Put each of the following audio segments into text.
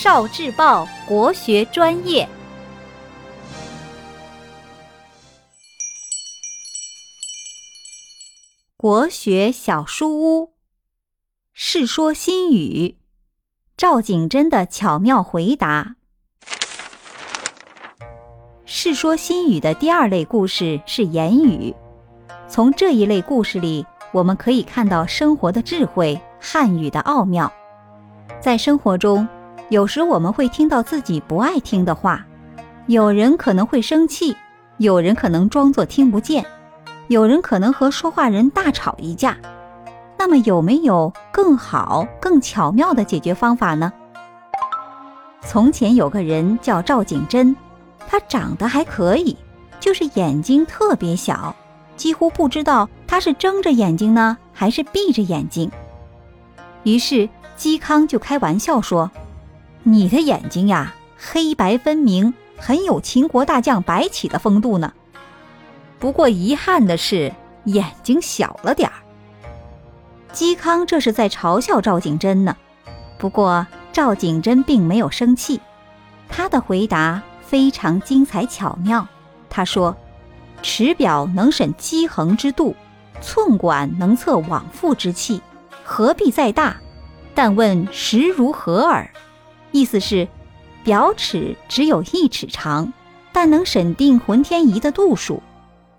少智报国学专业，《国学小书屋》《世说新语》，赵景真的巧妙回答。《世说新语》的第二类故事是言语，从这一类故事里，我们可以看到生活的智慧、汉语的奥妙。在生活中，有时我们会听到自己不爱听的话，有人可能会生气，有人可能装作听不见，有人可能和说话人大吵一架。那么，有没有更好、更巧妙的解决方法呢？从前有个人叫赵景真，他长得还可以，就是眼睛特别小，几乎不知道他是睁着眼睛呢，还是闭着眼睛。于是。嵇康就开玩笑说：“你的眼睛呀，黑白分明，很有秦国大将白起的风度呢。不过遗憾的是，眼睛小了点儿。”嵇康这是在嘲笑赵景真呢。不过赵景真并没有生气，他的回答非常精彩巧妙。他说：“尺表能审机衡之度，寸管能测往复之气，何必再大？”但问实如何耳？意思是，表尺只有一尺长，但能审定浑天仪的度数；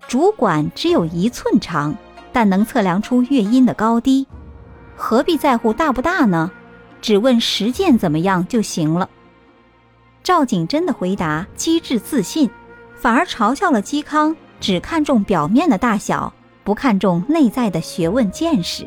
主管只有一寸长，但能测量出乐音的高低。何必在乎大不大呢？只问实践怎么样就行了。赵景真的回答机智自信，反而嘲笑了嵇康只看重表面的大小，不看重内在的学问见识。